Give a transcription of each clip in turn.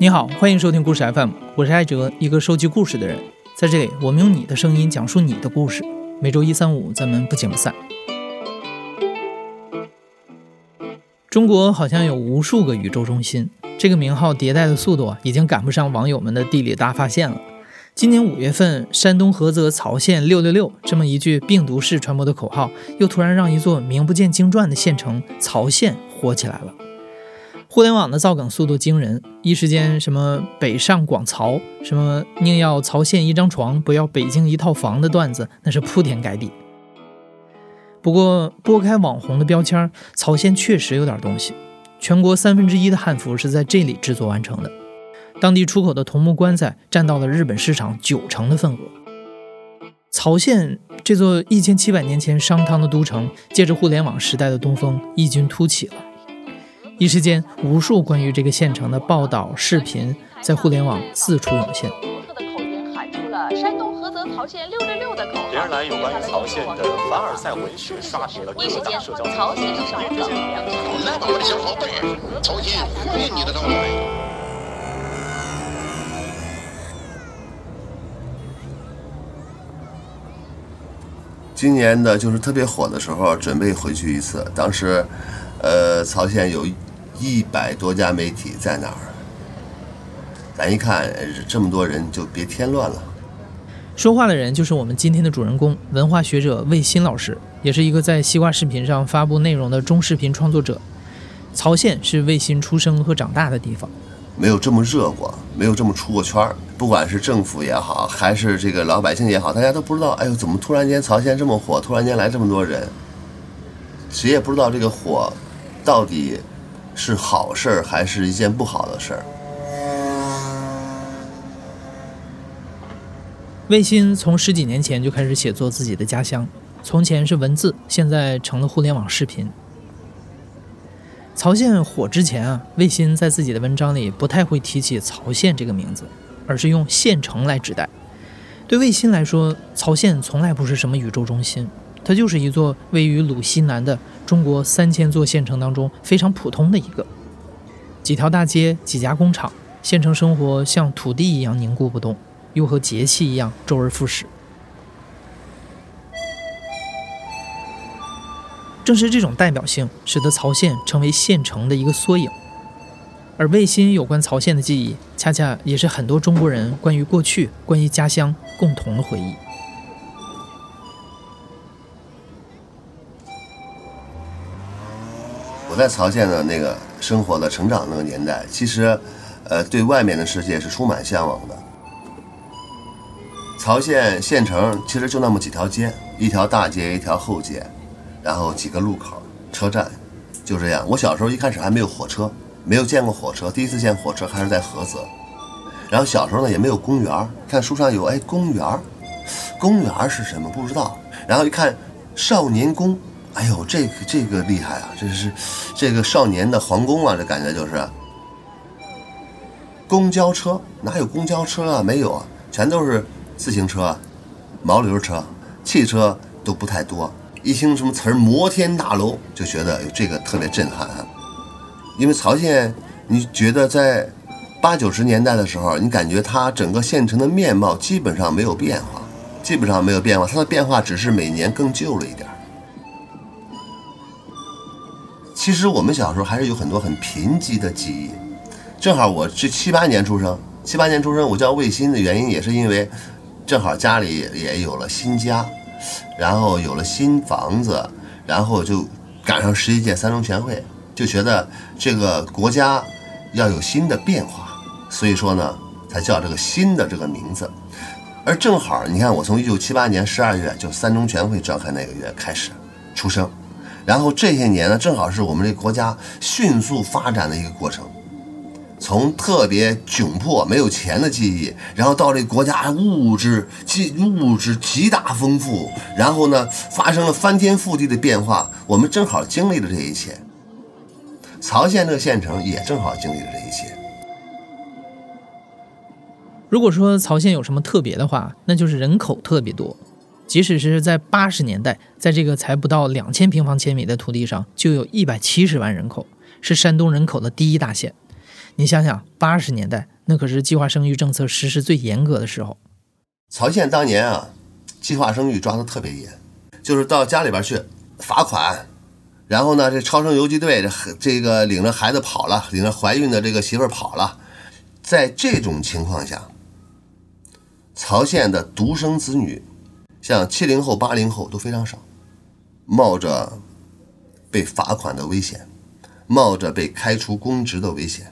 你好，欢迎收听故事 FM，我是艾哲，一个收集故事的人。在这里，我们用你的声音讲述你的故事。每周一、三、五，咱们不见不散。中国好像有无数个宇宙中心，这个名号迭代的速度啊，已经赶不上网友们的地理大发现了。今年五月份，山东菏泽曹县六六六这么一句病毒式传播的口号，又突然让一座名不见经传的县城曹县火起来了。互联网的造梗速度惊人，一时间什么北上广曹，什么宁要曹县一张床，不要北京一套房的段子，那是铺天盖地。不过拨开网红的标签，曹县确实有点东西。全国三分之一的汉服是在这里制作完成的，当地出口的桐木棺材占到了日本市场九成的份额。曹县这座一千七百年前商汤的都城，借着互联网时代的东风，异军突起了。一时间，无数关于这个县城的报道、视频在互联网四处涌现。独特的口音喊出了山东菏泽曹县六六六的口号。连日来，有关于曹县的凡尔赛文学刷屏了各大社交媒体。曹县上榜两场。来吧，我的小宝贝，曹县欢迎你的到来。今年的就是特别火的时候，准备回去一次。当时，呃，曹县有。一百多家媒体在哪儿？咱一看这么多人，就别添乱了。说话的人就是我们今天的主人公，文化学者魏新老师，也是一个在西瓜视频上发布内容的中视频创作者。曹县是魏新出生和长大的地方，没有这么热过，没有这么出过圈儿。不管是政府也好，还是这个老百姓也好，大家都不知道，哎呦，怎么突然间曹县这么火？突然间来这么多人，谁也不知道这个火到底。是好事儿还是一件不好的事儿？魏新从十几年前就开始写作自己的家乡，从前是文字，现在成了互联网视频。曹县火之前啊，魏新在自己的文章里不太会提起曹县这个名字，而是用县城来指代。对魏新来说，曹县从来不是什么宇宙中心。它就是一座位于鲁西南的中国三千座县城当中非常普通的一个，几条大街，几家工厂，县城生活像土地一样凝固不动，又和节气一样周而复始。正是这种代表性，使得曹县成为县城的一个缩影。而魏新有关曹县的记忆，恰恰也是很多中国人关于过去、关于家乡共同的回忆。在曹县的那个生活的成长那个年代，其实，呃，对外面的世界是充满向往的。曹县县城其实就那么几条街，一条大街，一条后街，然后几个路口、车站，就这样。我小时候一开始还没有火车，没有见过火车，第一次见火车还是在菏泽。然后小时候呢也没有公园，看书上有哎公园，公园是什么不知道。然后一看少年宫。哎呦，这个这个厉害啊！这是这个少年的皇宫啊，这感觉就是。公交车哪有公交车啊？没有啊，全都是自行车、毛驴车、汽车都不太多。一听什么词儿“摩天大楼”，就觉得这个特别震撼啊。因为曹县，你觉得在八九十年代的时候，你感觉它整个县城的面貌基本上没有变化，基本上没有变化，它的变化只是每年更旧了一点。其实我们小时候还是有很多很贫瘠的记忆。正好我是七八年出生，七八年出生，我叫魏新的原因也是因为，正好家里也有了新家，然后有了新房子，然后就赶上十一届三中全会，就觉得这个国家要有新的变化，所以说呢，才叫这个新的这个名字。而正好你看，我从一九七八年十二月就三中全会召开那个月开始出生。然后这些年呢，正好是我们这国家迅速发展的一个过程，从特别窘迫、没有钱的记忆，然后到这国家物质极物质极大丰富，然后呢，发生了翻天覆地的变化。我们正好经历了这一切，曹县这个县城也正好经历了这一切。如果说曹县有什么特别的话，那就是人口特别多。即使是在八十年代，在这个才不到两千平方千米的土地上，就有一百七十万人口，是山东人口的第一大县。你想想，八十年代那可是计划生育政策实施最严格的时候。曹县当年啊，计划生育抓得特别严，就是到家里边去罚款，然后呢，这超生游击队这这个领着孩子跑了，领着怀孕的这个媳妇跑了，在这种情况下，曹县的独生子女，像七零后、八零后都非常少，冒着被罚款的危险，冒着被开除公职的危险。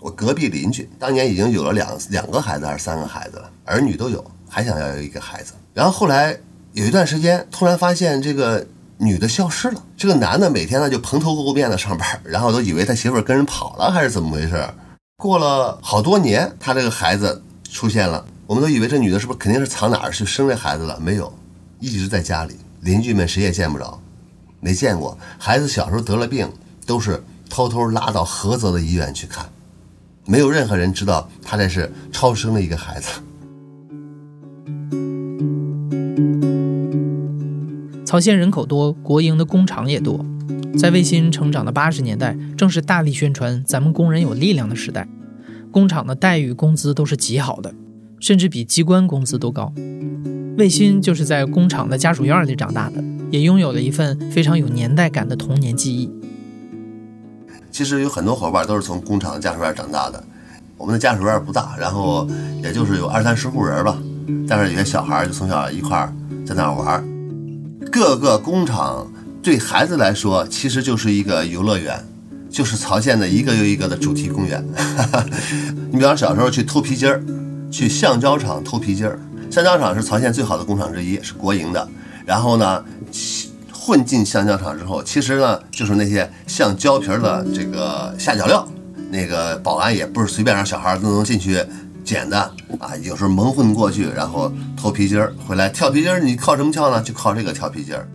我隔壁邻居当年已经有了两两个孩子还是三个孩子了，儿女都有，还想要有一个孩子。然后后来有一段时间，突然发现这个女的消失了，这个男的每天呢就蓬头垢面的上班，然后都以为他媳妇跟人跑了还是怎么回事。过了好多年，他这个孩子出现了，我们都以为这女的是不是肯定是藏哪儿去生这孩子了？没有，一直在家里，邻居们谁也见不着，没见过。孩子小时候得了病，都是偷偷拉到菏泽的医院去看。没有任何人知道他这是超生了一个孩子。曹县人口多，国营的工厂也多，在卫新成长的八十年代，正是大力宣传咱们工人有力量的时代。工厂的待遇、工资都是极好的，甚至比机关工资都高。卫新就是在工厂的家属院里长大的，也拥有了一份非常有年代感的童年记忆。其实有很多伙伴都是从工厂的家属院长大的。我们的家属院不大，然后也就是有二三十户人吧。但是有些小孩就从小一块儿在那儿玩。各个工厂对孩子来说其实就是一个游乐园，就是曹县的一个又一个的主题公园。你比方小时候去偷皮筋儿，去橡胶厂偷皮筋儿。橡胶厂是曹县最好的工厂之一，是国营的。然后呢？混进橡胶厂之后，其实呢就是那些橡胶皮的这个下脚料，那个保安也不是随便让小孩都能进去捡的啊，有时候蒙混过去，然后偷皮筋儿回来跳皮筋儿，你靠什么跳呢？就靠这个跳皮筋儿。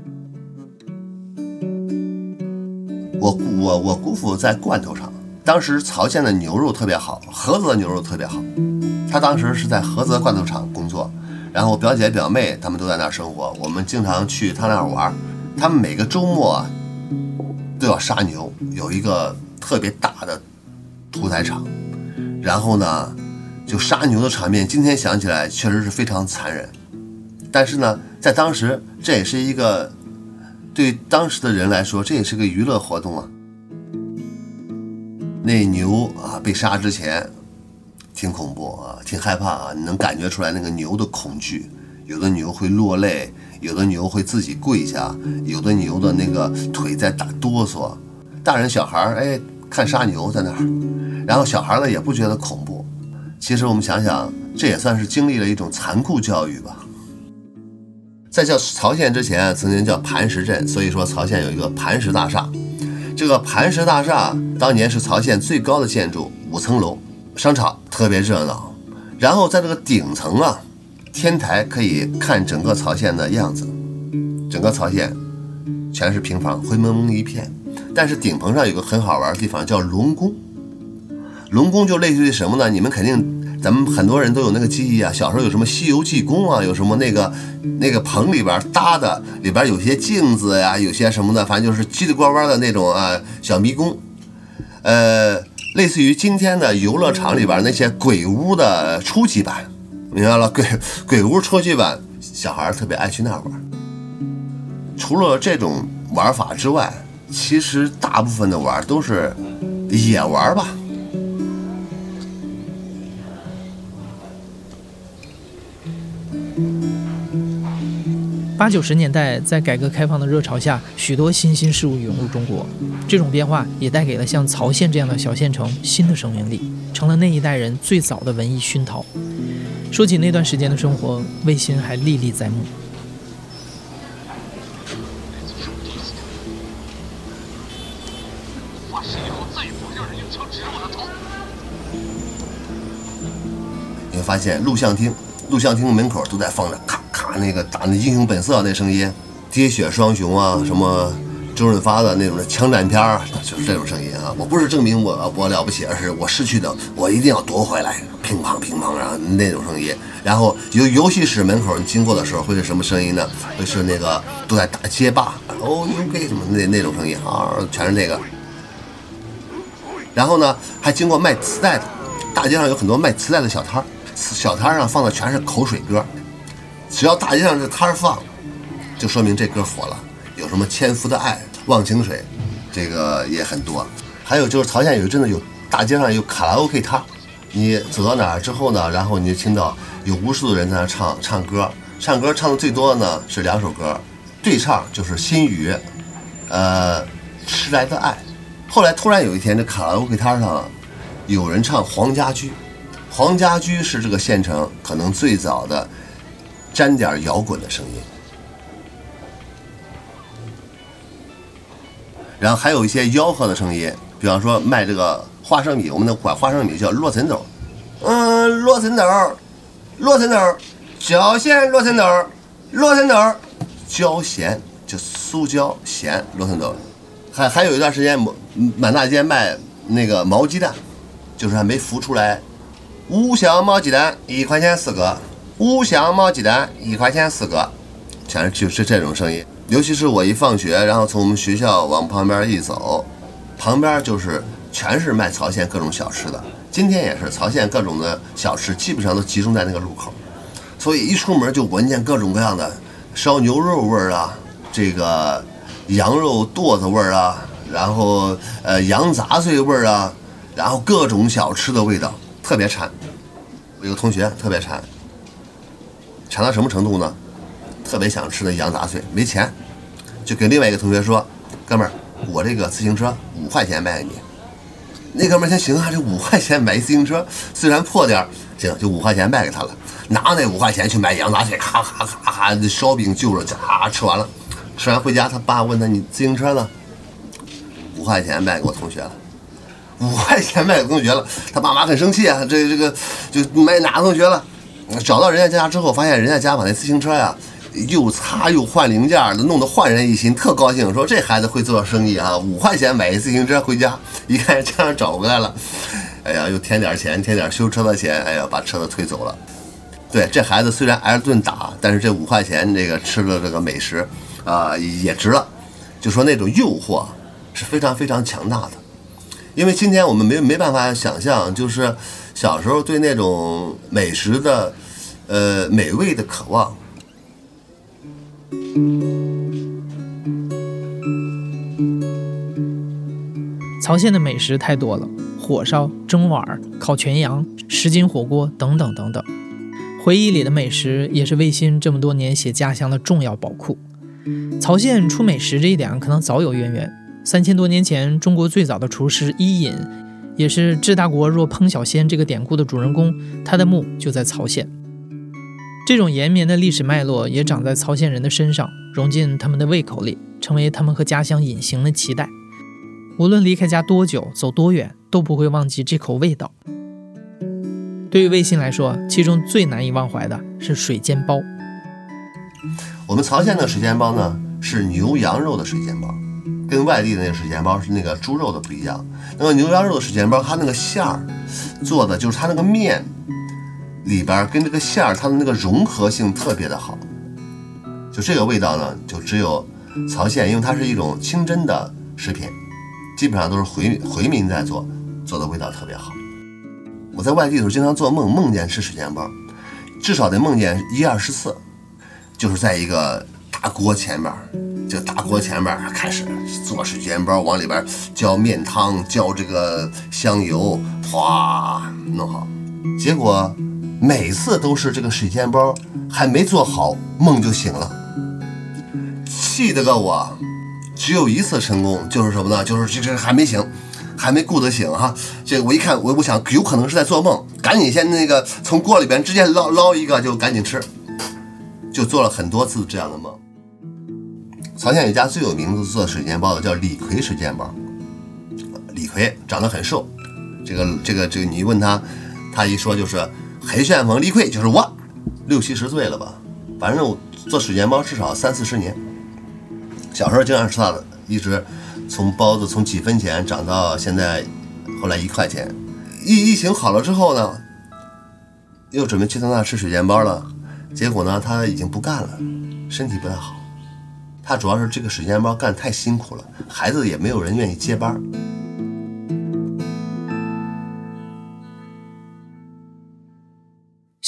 我我我姑父在罐头厂，当时曹县的牛肉特别好，菏泽的牛肉特别好，他当时是在菏泽罐头厂工作，然后我表姐表妹他们都在那儿生活，我们经常去他那儿玩。他们每个周末啊都要杀牛，有一个特别大的屠宰场，然后呢，就杀牛的场面，今天想起来确实是非常残忍。但是呢，在当时这也是一个对当时的人来说，这也是个娱乐活动啊。那牛啊被杀之前挺恐怖啊，挺害怕啊，你能感觉出来那个牛的恐惧，有的牛会落泪。有的牛会自己跪下，有的牛的那个腿在打哆嗦，大人小孩儿哎看杀牛在那儿，然后小孩呢也不觉得恐怖。其实我们想想，这也算是经历了一种残酷教育吧。在叫曹县之前，曾经叫磐石镇，所以说曹县有一个磐石大厦。这个磐石大厦当年是曹县最高的建筑，五层楼，商场特别热闹。然后在这个顶层啊。天台可以看整个曹县的样子，整个曹县全是平房，灰蒙蒙一片。但是顶棚上有个很好玩的地方，叫龙宫。龙宫就类似于什么呢？你们肯定，咱们很多人都有那个记忆啊。小时候有什么《西游记》宫啊，有什么那个那个棚里边搭的，里边有些镜子呀，有些什么的，反正就是叽里呱呱的那种啊小迷宫。呃，类似于今天的游乐场里边那些鬼屋的初级版。明白了，鬼鬼屋初级版，小孩特别爱去那玩。除了这种玩法之外，其实大部分的玩都是野玩吧。八九十年代，在改革开放的热潮下，许多新兴事物涌入中国，这种变化也带给了像曹县这样的小县城新的生命力，成了那一代人最早的文艺熏陶。说起那段时间的生活，魏新还历历在目。你会发现录像厅，录像厅门口都在放着那个打那《英雄本色》那声音，喋血双雄啊，什么周润发的那种的枪战片儿，就是这种声音啊。我不是证明我我了不起，而是我失去的，我一定要夺回来。乒乓乒乓，然后那种声音，然后游游戏室门口经过的时候会是什么声音呢？会是那个都在打街霸，哦，牛逼什么那那种声音啊，全是那个。然后呢还经过卖磁带的，大街上有很多卖磁带的小摊儿，小摊上放的全是口水歌，只要大街上这摊儿放，就说明这歌火了。有什么千夫的爱、忘情水，这个也很多。还有就是曹县有一阵子有大街上有卡拉 OK 摊，你走到哪儿之后呢，然后你就听到有无数的人在那唱唱歌，唱歌唱的最多的呢是两首歌，对唱就是心语，呃，迟来的爱。后来突然有一天，这卡拉 OK 摊上有人唱黄家驹，黄家驹是这个县城可能最早的沾点摇滚的声音。然后还有一些吆喝的声音，比方说卖这个花生米，我们的管花生米叫洛神豆，嗯，洛神豆，洛神豆，焦咸洛神豆，洛神豆，焦咸就酥焦咸洛神豆。还还有一段时间，满大街卖那个毛鸡蛋，就是还没孵出来。五香毛鸡蛋一块钱四个，五香毛鸡蛋一块钱四个，全是就是这种声音。尤其是我一放学，然后从我们学校往旁边一走，旁边就是全是卖曹县各种小吃的。今天也是曹县各种的小吃，基本上都集中在那个路口，所以一出门就闻见各种各样的烧牛肉味儿啊，这个羊肉剁子味儿啊，然后呃羊杂碎味儿啊，然后各种小吃的味道，特别馋。我有个同学特别馋，馋到什么程度呢？特别想吃那羊杂碎，没钱，就跟另外一个同学说：“哥们儿，我这个自行车五块钱卖给你。”那哥们儿说：“行啊，这五块钱买一自行车，虽然破点儿，行，就五块钱卖给他了。拿那五块钱去买羊杂碎，咔咔咔咔，那烧饼就着，咔吃完了。吃完回家，他爸问他：“你自行车呢？”五块钱卖给我同学了。五块钱卖给同学了，他爸妈很生气啊！这这个就卖哪个同学了？找到人家家之后，发现人家家把那自行车呀。又擦又换零件的，弄得焕然一新，特高兴，说这孩子会做生意啊！五块钱买一自行车回家，一看这样找回来了，哎呀，又添点钱，添点修车的钱，哎呀，把车子推走了。对，这孩子虽然挨了顿打，但是这五块钱这个吃了这个美食啊也值了。就说那种诱惑是非常非常强大的，因为今天我们没没办法想象，就是小时候对那种美食的呃美味的渴望。曹县的美食太多了，火烧、蒸碗、烤全羊、十斤火锅等等等等。回忆里的美食也是魏新这么多年写家乡的重要宝库。曹县出美食这一点可能早有渊源。三千多年前，中国最早的厨师伊尹，也是“治大国若烹小鲜”这个典故的主人公，他的墓就在曹县。这种延绵的历史脉络也长在曹县人的身上，融进他们的胃口里，成为他们和家乡隐形的期待。无论离开家多久，走多远，都不会忘记这口味道。对于魏新来说，其中最难以忘怀的是水煎包。我们曹县的水煎包呢，是牛羊肉的水煎包，跟外地的那个水煎包是那个猪肉的不一样。那个牛羊肉的水煎包，它那个馅儿做的就是它那个面。里边跟这个馅儿，它的那个融合性特别的好，就这个味道呢，就只有曹县，因为它是一种清真的食品，基本上都是回回民在做，做的味道特别好。我在外地的时候经常做梦，梦见吃水煎包，至少得梦见一二十次，就是在一个大锅前面，就大锅前面开始做水煎包，往里边浇面汤，浇这个香油，哗弄好，结果。每次都是这个水煎包还没做好，梦就醒了，气得个我，只有一次成功，就是什么呢？就是这这还没醒，还没顾得醒哈。这我一看，我我想有可能是在做梦，赶紧先那个从锅里边直接捞捞一个就赶紧吃，就做了很多次这样的梦。曹县有家最有名的做水煎包的叫李逵水煎包，李逵长得很瘦，这个这个这个你一问他，他一说就是。黑旋风李逵就是我，六七十岁了吧，反正我做水煎包至少三四十年。小时候经常吃他的，一直从包子从几分钱涨到现在，后来一块钱。疫疫情好了之后呢，又准备去他那吃水煎包了，结果呢他已经不干了，身体不太好。他主要是这个水煎包干太辛苦了，孩子也没有人愿意接班。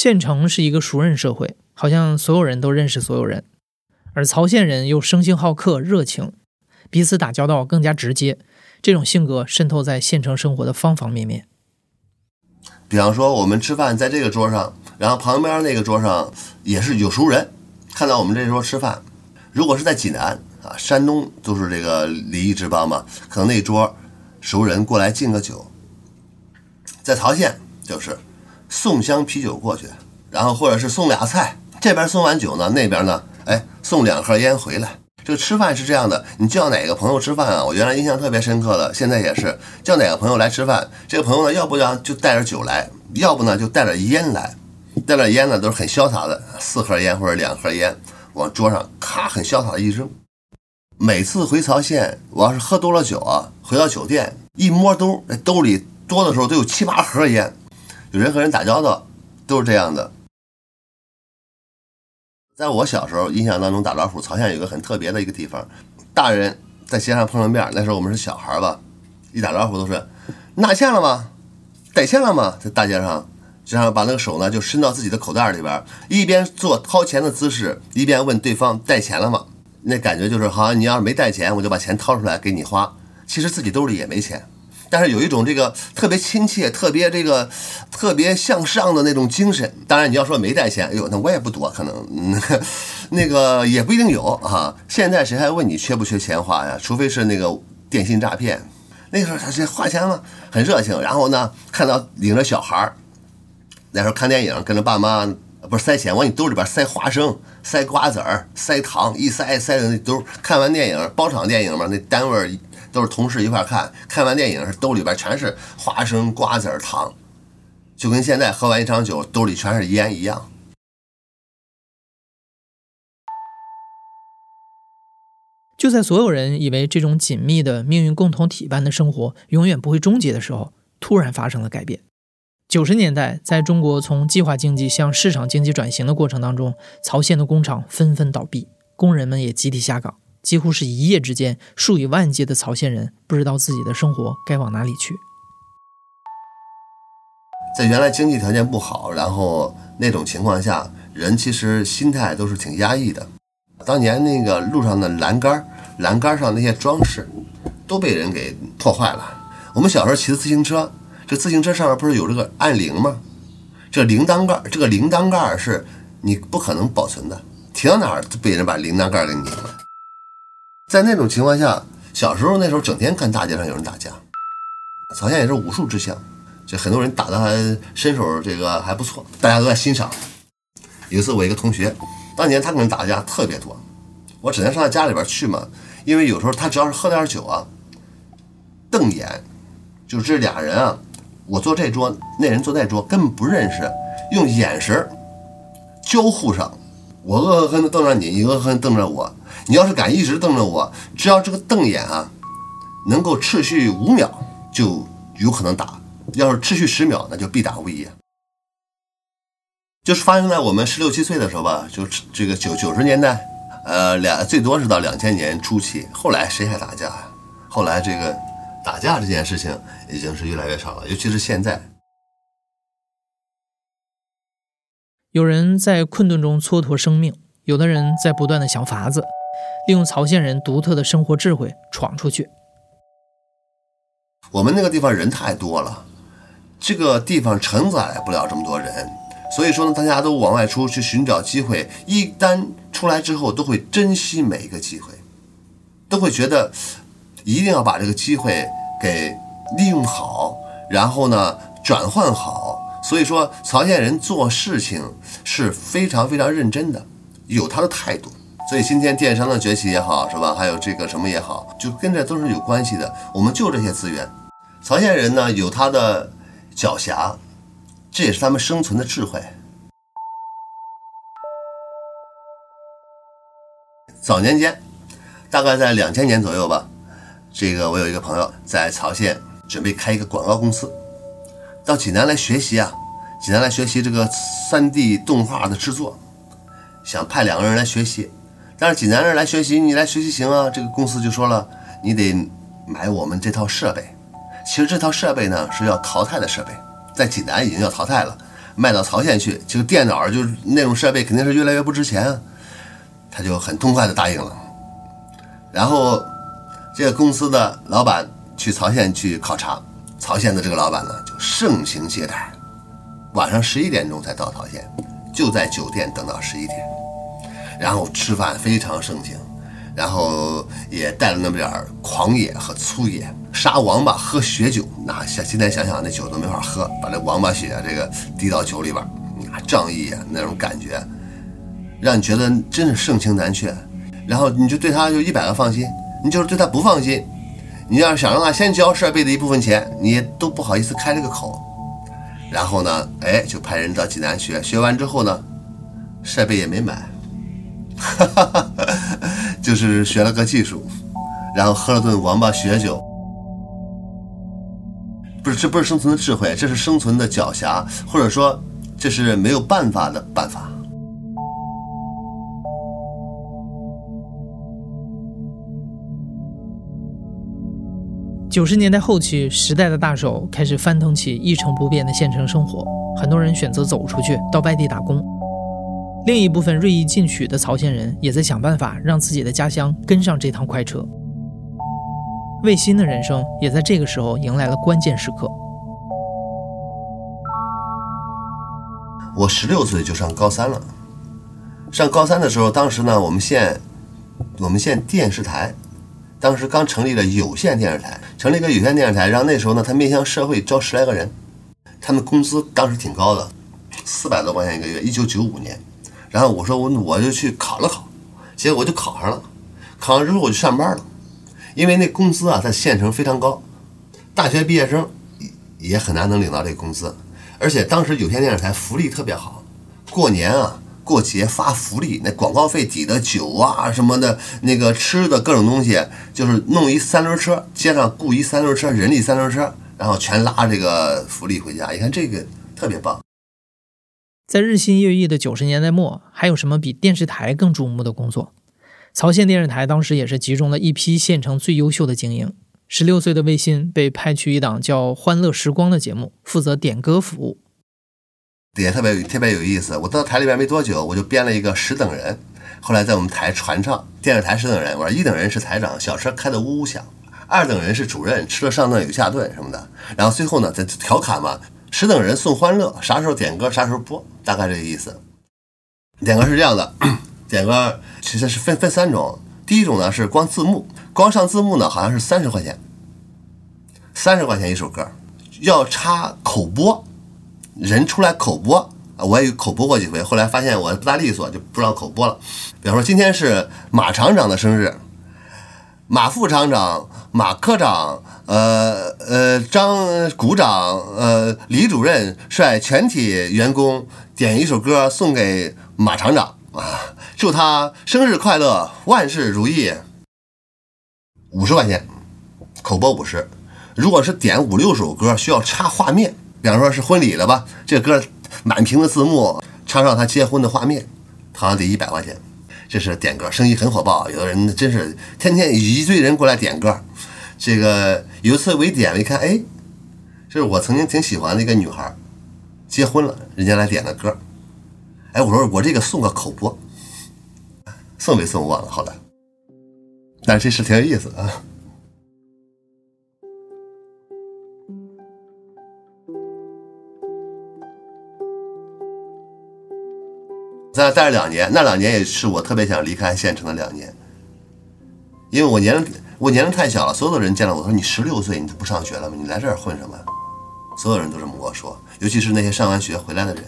县城是一个熟人社会，好像所有人都认识所有人，而曹县人又生性好客、热情，彼此打交道更加直接。这种性格渗透在县城生活的方方面面。比方说，我们吃饭在这个桌上，然后旁边那个桌上也是有熟人，看到我们这桌吃饭。如果是在济南啊，山东就是这个礼仪之邦嘛，可能那桌熟人过来敬个酒。在曹县就是送箱啤酒过去，然后或者是送俩菜，这边送完酒呢，那边呢，哎，送两盒烟回来。这个吃饭是这样的，你叫哪个朋友吃饭啊？我原来印象特别深刻的，现在也是叫哪个朋友来吃饭。这个朋友呢，要不然就带着酒来，要不呢就带着烟来。带点烟呢都是很潇洒的，四盒烟或者两盒烟往桌上咔很潇洒的一扔。每次回曹县，我要是喝多了酒啊，回到酒店一摸兜，兜里多的时候都有七八盒烟。有人和人打交道都是这样的。在我小时候印象当中，打老虎，曹县有个很特别的一个地方，大人在街上碰上面，那时候我们是小孩吧，一打招呼都是拿钱了吗？带钱了吗？在大街上，就像把那个手呢就伸到自己的口袋里边，一边做掏钱的姿势，一边问对方带钱了吗？那感觉就是好像你要是没带钱，我就把钱掏出来给你花，其实自己兜里也没钱。但是有一种这个特别亲切、特别这个特别向上的那种精神。当然，你要说没带钱，哎呦，那我也不多，可能，那个也不一定有啊。现在谁还问你缺不缺钱花呀？除非是那个电信诈骗。那个时候他是花钱吗？很热情。然后呢，看到领着小孩儿，那时候看电影，跟着爸妈不是塞钱，往你兜里边塞花生、塞瓜子儿、塞糖，一塞塞的那兜。看完电影，包场电影嘛，那单位。都是同事一块看，看完电影是兜里边全是花生、瓜子、糖，就跟现在喝完一场酒兜里全是烟一样。就在所有人以为这种紧密的命运共同体般的生活永远不会终结的时候，突然发生了改变。九十年代，在中国从计划经济向市场经济转型的过程当中，曹县的工厂纷纷倒闭，工人们也集体下岗。几乎是一夜之间，数以万计的曹县人不知道自己的生活该往哪里去。在原来经济条件不好，然后那种情况下，人其实心态都是挺压抑的。当年那个路上的栏杆，栏杆上那些装饰都被人给破坏了。我们小时候骑的自行车，这自行车上面不是有这个按铃吗？这铃铛盖，这个铃铛盖是你不可能保存的，停到哪儿都被人把铃铛盖给拧了。在那种情况下，小时候那时候整天看大街上有人打架，曹县也是武术之乡，就很多人打的还身手这个还不错，大家都在欣赏。有一次我一个同学，当年他跟人打架特别多，我只能上他家里边去嘛，因为有时候他只要是喝点酒啊，瞪眼，就这俩人啊，我坐这桌，那人坐那桌，根本不认识，用眼神交互上，我恶狠狠地瞪着你，你恶狠狠瞪着我。你要是敢一直瞪着我，只要这个瞪眼啊，能够持续五秒，就有可能打；要是持续十秒，那就必打无疑。就是发生在我们十六七岁的时候吧，就这个九九十年代，呃，两最多是到两千年初期。后来谁还打架呀？后来这个打架这件事情已经是越来越少了，尤其是现在。有人在困顿中蹉跎生命，有的人在不断的想法子。利用曹县人独特的生活智慧闯出去。我们那个地方人太多了，这个地方承载不了这么多人，所以说呢，大家都往外出去寻找机会。一旦出来之后，都会珍惜每一个机会，都会觉得一定要把这个机会给利用好，然后呢转换好。所以说，曹县人做事情是非常非常认真的，有他的态度。所以今天电商的崛起也好，是吧？还有这个什么也好，就跟这都是有关系的。我们就这些资源，曹县人呢有他的狡黠，这也是他们生存的智慧。早年间，大概在两千年左右吧，这个我有一个朋友在曹县准备开一个广告公司，到济南来学习啊，济南来学习这个三 D 动画的制作，想派两个人来学习。但是济南人来学习，你来学习行啊？这个公司就说了，你得买我们这套设备。其实这套设备呢是要淘汰的设备，在济南已经要淘汰了。卖到曹县去，这个电脑就是那种设备肯定是越来越不值钱啊，他就很痛快的答应了。然后这个公司的老板去曹县去考察，曹县的这个老板呢就盛情接待，晚上十一点钟才到曹县，就在酒店等到十一点，然后吃饭非常盛情，然后也带了那么点儿狂野和粗野，杀王八喝血酒，那想现在想想那酒都没法喝，把这王八血啊这个滴到酒里边，那仗义啊那种感觉，让你觉得真是盛情难却。然后你就对他就一百个放心，你就是对他不放心，你要是想让他先交设备的一部分钱，你都不好意思开这个口。然后呢，哎，就派人到济南学，学完之后呢，设备也没买，哈哈哈，就是学了个技术，然后喝了顿王八血酒。不是，这不是生存的智慧，这是生存的狡黠，或者说这是没有办法的办法。九十年代后期，时代的大手开始翻腾起一成不变的县城生活，很多人选择走出去，到外地打工。另一部分锐意进取的曹县人也在想办法让自己的家乡跟上这趟快车。魏新的人生也在这个时候迎来了关键时刻。我十六岁就上高三了，上高三的时候，当时呢，我们县，我们县电视台，当时刚成立了有线电视台，成立一个有线电视台，然后那时候呢，他面向社会招十来个人，他们工资当时挺高的，四百多块钱一个月，一九九五年，然后我说我我就去考了考，结果我就考上了，考上之后我就上班了，因为那工资啊在县城非常高，大学毕业生也很难能领到这个工资。而且当时有线电视台福利特别好，过年啊、过节发福利，那广告费抵的酒啊什么的，那个吃的各种东西，就是弄一三轮车，街上雇一三轮车，人力三轮车，然后全拉这个福利回家。你看这个特别棒。在日新月异的九十年代末，还有什么比电视台更瞩目的工作？曹县电视台当时也是集中了一批县城最优秀的精英。十六岁的魏鑫被派去一档叫《欢乐时光》的节目，负责点歌服务。也特别特别有意思。我到台里边没多久，我就编了一个十等人，后来在我们台传唱。电视台十等人，我说一等人是台长，小车开的呜呜响；二等人是主任，吃了上顿有下顿什么的。然后最后呢，再调侃嘛，十等人送欢乐，啥时候点歌啥时候播，大概这个意思。点歌是这样的，点歌其实是分分三种。第一种呢是光字幕，光上字幕呢好像是三十块钱，三十块钱一首歌，要插口播，人出来口播啊，我也有口播过几回，后来发现我不大利索，就不让口播了。比方说今天是马厂长的生日，马副厂长、马科长、呃呃张股长、呃李主任率全体员工点一首歌送给马厂长啊。祝他生日快乐，万事如意。五十块钱，口播五十。如果是点五六首歌，需要插画面，比方说是婚礼了吧，这歌满屏的字幕，插上他结婚的画面，好像得一百块钱。这是点歌，生意很火爆，有的人真是天天一堆人过来点歌。这个有一次我一点，了一看，哎，这是我曾经挺喜欢的一个女孩，结婚了，人家来点的歌。哎，我说我这个送个口播。送没送我忘了，好了，但是这事挺有意思啊。在那待了两年，那两年也是我特别想离开县城的两年，因为我年龄我年龄太小了，所有的人见到我说你十六岁你都不上学了吗？你来这儿混什么？所有人都这么跟我说，尤其是那些上完学回来的人。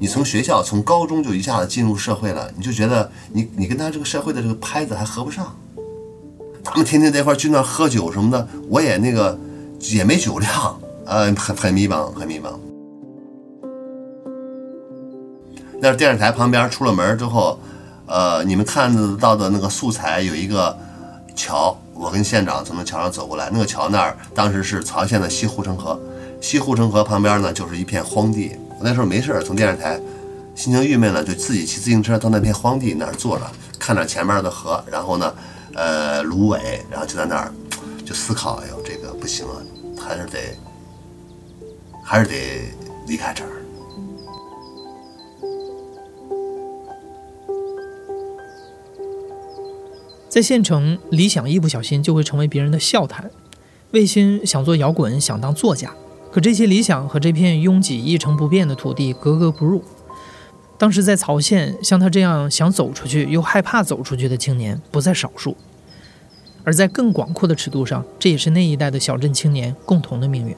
你从学校从高中就一下子进入社会了，你就觉得你你跟他这个社会的这个拍子还合不上。咱们天天在一块去那喝酒什么的，我也那个也没酒量，呃，很很迷茫，很迷茫。那电视台旁边出了门之后，呃，你们看得到的那个素材有一个桥，我跟县长从那桥上走过来，那个桥那儿当时是曹县的西护城河，西护城河旁边呢就是一片荒地。我那时候没事，从电视台，心情郁闷了，就自己骑自行车到那片荒地那儿坐着，看着前面的河，然后呢，呃，芦苇，然后就在那儿就思考，哎呦，这个不行啊，还是得，还是得离开这儿。在县城，理想一不小心就会成为别人的笑谈。魏新想做摇滚，想当作家，可这些理想和这片拥挤一成不变的土地格格不入。当时在曹县，像他这样想走出去又害怕走出去的青年不在少数。而在更广阔的尺度上，这也是那一代的小镇青年共同的命运。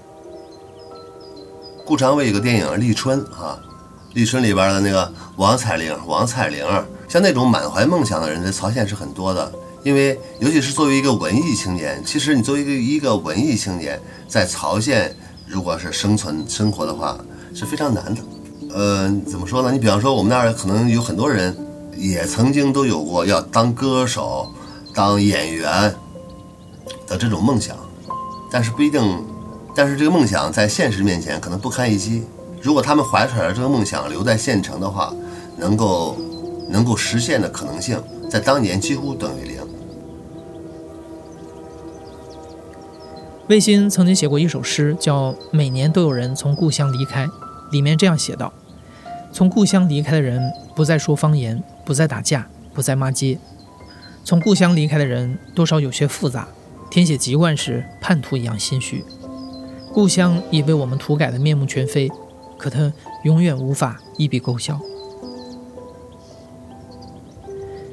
顾长卫有个电影《立春》啊，《立春》里边的那个王彩玲，王彩玲，像那种满怀梦想的人，在曹县是很多的。因为尤其是作为一个文艺青年，其实你作为一个一个文艺青年，在曹县如果是生存生活的话，是非常难的。呃，怎么说呢？你比方说，我们那儿可能有很多人，也曾经都有过要当歌手、当演员的这种梦想，但是不一定，但是这个梦想在现实面前可能不堪一击。如果他们怀揣着这个梦想留在县城的话，能够能够实现的可能性，在当年几乎等于零。魏新曾经写过一首诗，叫《每年都有人从故乡离开》，里面这样写道：“从故乡离开的人，不再说方言，不再打架，不再骂街。从故乡离开的人，多少有些复杂。填写籍贯时，叛徒一样心虚。故乡已被我们涂改的面目全非，可它永远无法一笔勾销。”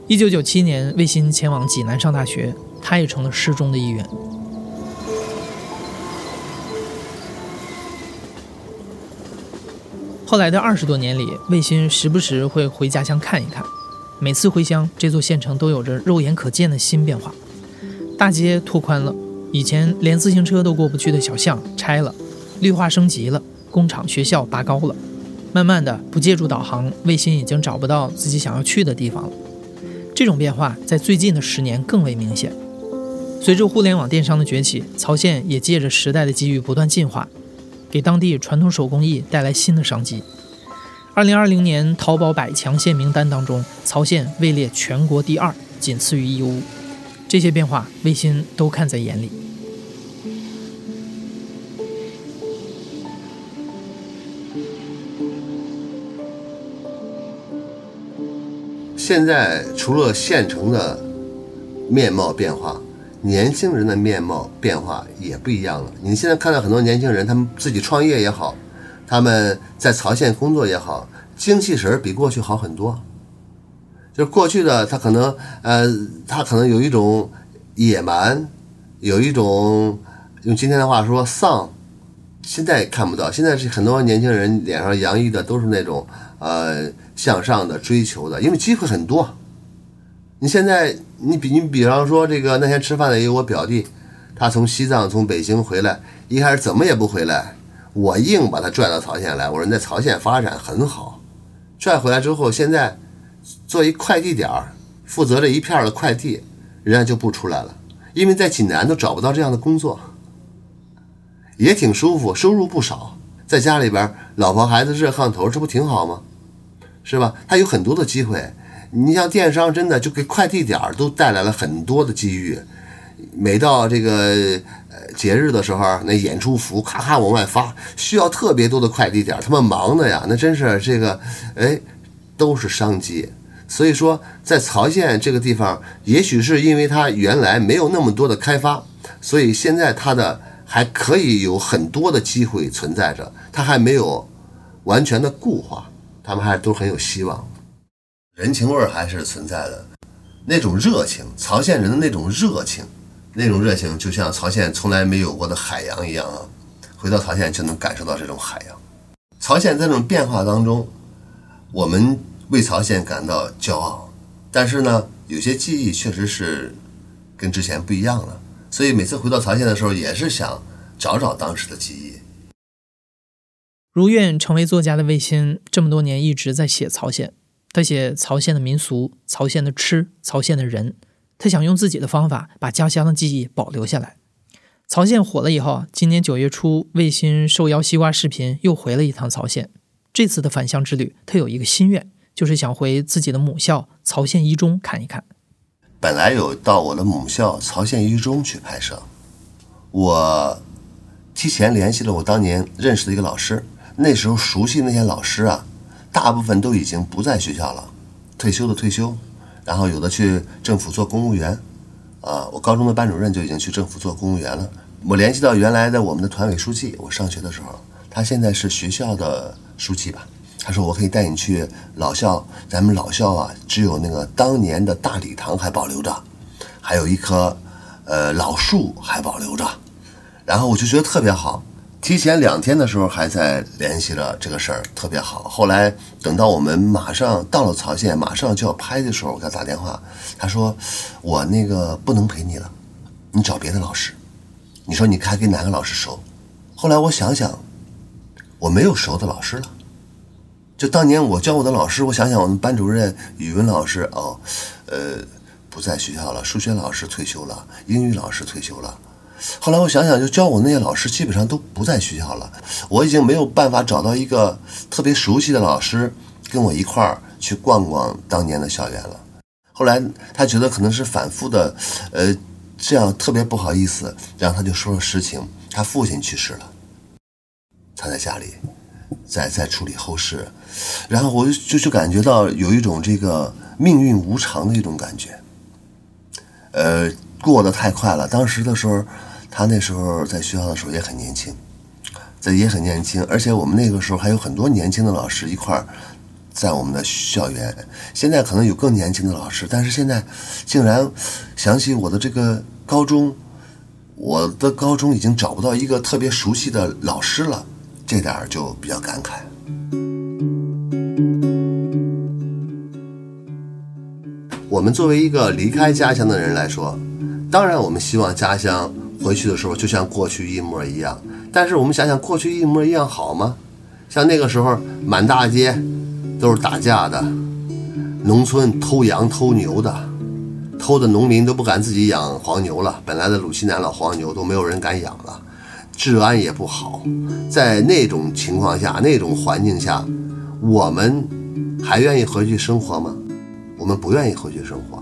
一九九七年，魏新前往济南上大学，他也成了诗中的一员。后来的二十多年里，卫星时不时会回家乡看一看。每次回乡，这座县城都有着肉眼可见的新变化：大街拓宽了，以前连自行车都过不去的小巷拆了，绿化升级了，工厂、学校拔高了。慢慢的，不借助导航，卫星已经找不到自己想要去的地方了。这种变化在最近的十年更为明显。随着互联网电商的崛起，曹县也借着时代的机遇不断进化。给当地传统手工艺带来新的商机。二零二零年淘宝百强县名单当中，曹县位列全国第二，仅次于义乌。这些变化，魏新都看在眼里。现在除了县城的面貌变化。年轻人的面貌变化也不一样了。你现在看到很多年轻人，他们自己创业也好，他们在曹县工作也好，精气神儿比过去好很多。就是过去的他可能，呃，他可能有一种野蛮，有一种用今天的话说丧，现在看不到。现在是很多年轻人脸上洋溢的都是那种呃向上的追求的，因为机会很多。你现在，你比你比方说这个那天吃饭的有我表弟，他从西藏从北京回来，一开始怎么也不回来，我硬把他拽到曹县来。我说你在曹县发展很好，拽回来之后，现在做一快递点儿，负责这一片的快递，人家就不出来了，因为在济南都找不到这样的工作，也挺舒服，收入不少，在家里边老婆孩子热炕头，这不挺好吗？是吧？他有很多的机会。你像电商，真的就给快递点儿都带来了很多的机遇。每到这个呃节日的时候，那演出服咔咔往外发，需要特别多的快递点儿，他们忙的呀，那真是这个哎都是商机。所以说，在曹县这个地方，也许是因为它原来没有那么多的开发，所以现在它的还可以有很多的机会存在着，它还没有完全的固化，他们还都很有希望。人情味儿还是存在的，那种热情，曹县人的那种热情，那种热情就像曹县从来没有过的海洋一样啊！回到曹县就能感受到这种海洋。曹县在这种变化当中，我们为曹县感到骄傲，但是呢，有些记忆确实是跟之前不一样了。所以每次回到曹县的时候，也是想找找当时的记忆。如愿成为作家的魏鑫，这么多年一直在写曹县。他写曹县的民俗、曹县的吃、曹县的人，他想用自己的方法把家乡的记忆保留下来。曹县火了以后，今年九月初，魏新受邀西瓜视频又回了一趟曹县。这次的返乡之旅，他有一个心愿，就是想回自己的母校曹县一中看一看。本来有到我的母校曹县一中去拍摄，我提前联系了我当年认识的一个老师，那时候熟悉那些老师啊。大部分都已经不在学校了，退休的退休，然后有的去政府做公务员，啊，我高中的班主任就已经去政府做公务员了。我联系到原来的我们的团委书记，我上学的时候，他现在是学校的书记吧。他说我可以带你去老校，咱们老校啊，只有那个当年的大礼堂还保留着，还有一棵呃老树还保留着。然后我就觉得特别好，提前两天的时候还在联系了这个事儿，特别好。后来等到我们马上到了曹县，马上就要拍的时候，我给他打电话，他说我那个不能陪你了，你找别的老师。你说你还跟哪个老师熟？后来我想想，我没有熟的老师了。就当年我教我的老师，我想想我们班主任、语文老师哦，呃，不在学校了。数学老师退休了，英语老师退休了。后来我想想，就教我那些老师基本上都不在学校了。我已经没有办法找到一个特别熟悉的老师跟我一块儿去逛逛当年的校园了。后来他觉得可能是反复的，呃。这样特别不好意思，然后他就说了实情，他父亲去世了，他在家里，在在处理后事，然后我就就感觉到有一种这个命运无常的一种感觉，呃，过得太快了。当时的时候，他那时候在学校的时候也很年轻，在也很年轻，而且我们那个时候还有很多年轻的老师一块儿。在我们的校园，现在可能有更年轻的老师，但是现在竟然想起我的这个高中，我的高中已经找不到一个特别熟悉的老师了，这点儿就比较感慨。我们作为一个离开家乡的人来说，当然我们希望家乡回去的时候就像过去一模一样，但是我们想想过去一模一样好吗？像那个时候满大街。都是打架的，农村偷羊偷牛的，偷的农民都不敢自己养黄牛了。本来的鲁西南老黄牛都没有人敢养了，治安也不好。在那种情况下，那种环境下，我们还愿意回去生活吗？我们不愿意回去生活。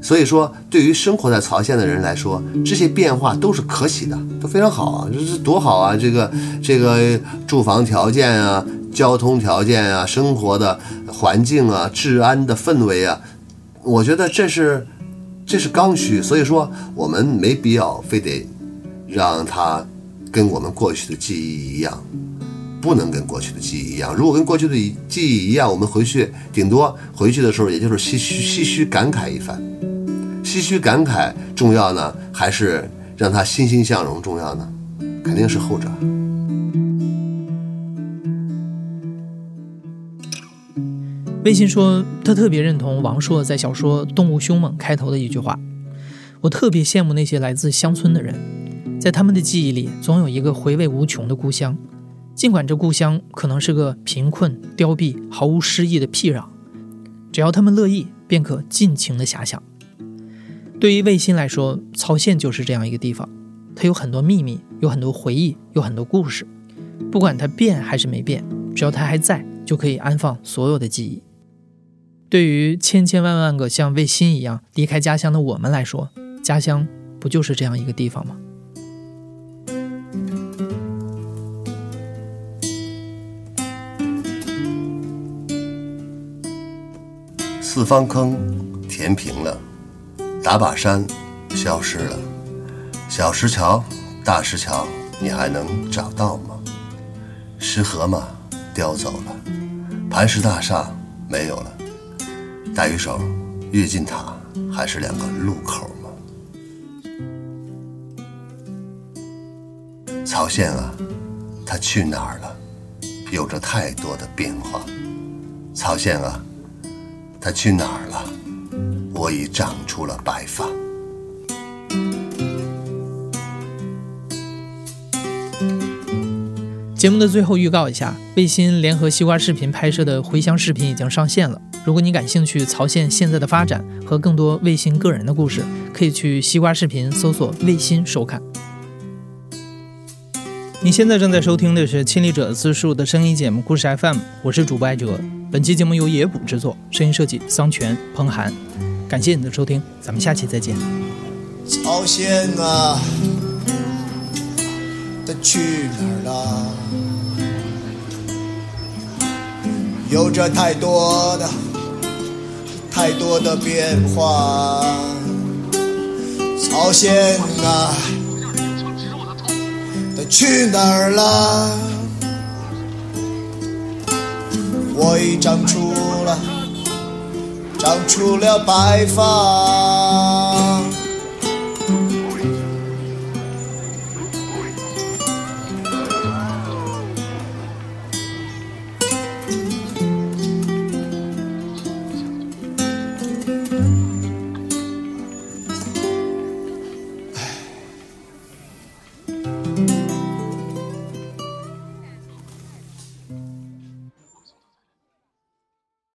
所以说，对于生活在曹县的人来说，这些变化都是可喜的，都非常好啊！这是多好啊！这个这个住房条件啊。交通条件啊，生活的环境啊，治安的氛围啊，我觉得这是这是刚需，所以说我们没必要非得让它跟我们过去的记忆一样，不能跟过去的记忆一样。如果跟过去的记忆一样，我们回去顶多回去的时候也就是唏嘘唏嘘感慨一番，唏嘘感慨重要呢，还是让他欣欣向荣重要呢？肯定是后者。微信说，他特别认同王朔在小说《动物凶猛》开头的一句话：“我特别羡慕那些来自乡村的人，在他们的记忆里，总有一个回味无穷的故乡，尽管这故乡可能是个贫困、凋敝、毫无诗意的僻壤，只要他们乐意，便可尽情的遐想。”对于魏新来说，曹县就是这样一个地方，它有很多秘密，有很多回忆，有很多故事。不管它变还是没变，只要它还在，就可以安放所有的记忆。对于千千万万个像卫星一样离开家乡的我们来说，家乡不就是这样一个地方吗？四方坑填平了，打把山消失了，小石桥、大石桥，你还能找到吗？石河嘛，叼走了，磐石大厦没有了。大鱼手，跃进塔还是两个路口吗？曹县啊，他去哪儿了？有着太多的变化。曹县啊，他去哪儿了？我已长出了白发。节目的最后预告一下，卫星联合西瓜视频拍摄的回乡视频已经上线了。如果你感兴趣曹县现在的发展和更多卫星个人的故事，可以去西瓜视频搜索“卫星”收看。你现在正在收听的是亲历者自述的声音节目《故事 FM》，我是主播艾哲。本期节目由野捕制作，声音设计桑泉、彭涵。感谢你的收听，咱们下期再见。曹县啊，他去哪儿了？有着太多的。太多的变化，草线啊，去哪儿了？我已长出了，长出了白发。